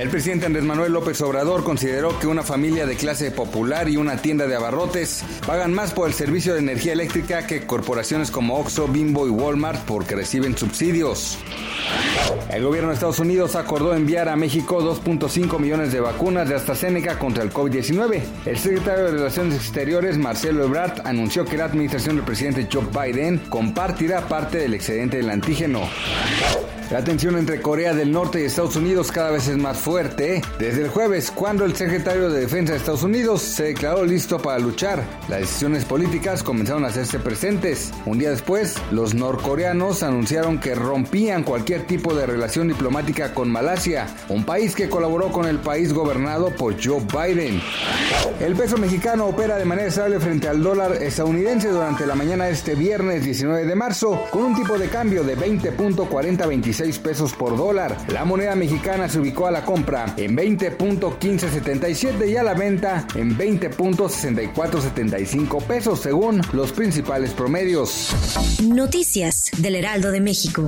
El presidente Andrés Manuel López Obrador consideró que una familia de clase popular y una tienda de abarrotes pagan más por el servicio de energía eléctrica que corporaciones como Oxxo, Bimbo y Walmart porque reciben subsidios. El gobierno de Estados Unidos acordó enviar a México 2.5 millones de vacunas de AstraZeneca contra el COVID-19. El secretario de Relaciones Exteriores, Marcelo Ebrard, anunció que la administración del presidente Joe Biden compartirá parte del excedente del antígeno. La tensión entre Corea del Norte y Estados Unidos cada vez es más fuerte. Desde el jueves, cuando el secretario de Defensa de Estados Unidos se declaró listo para luchar, las decisiones políticas comenzaron a hacerse presentes. Un día después, los norcoreanos anunciaron que rompían cualquier tipo de relación diplomática con Malasia, un país que colaboró con el país gobernado por Joe Biden. El peso mexicano opera de manera estable frente al dólar estadounidense durante la mañana de este viernes 19 de marzo, con un tipo de cambio de 20.4026 pesos por dólar. La moneda mexicana se ubicó a la compra en 20.1577 y a la venta en 20.6475 pesos según los principales promedios. Noticias del Heraldo de México.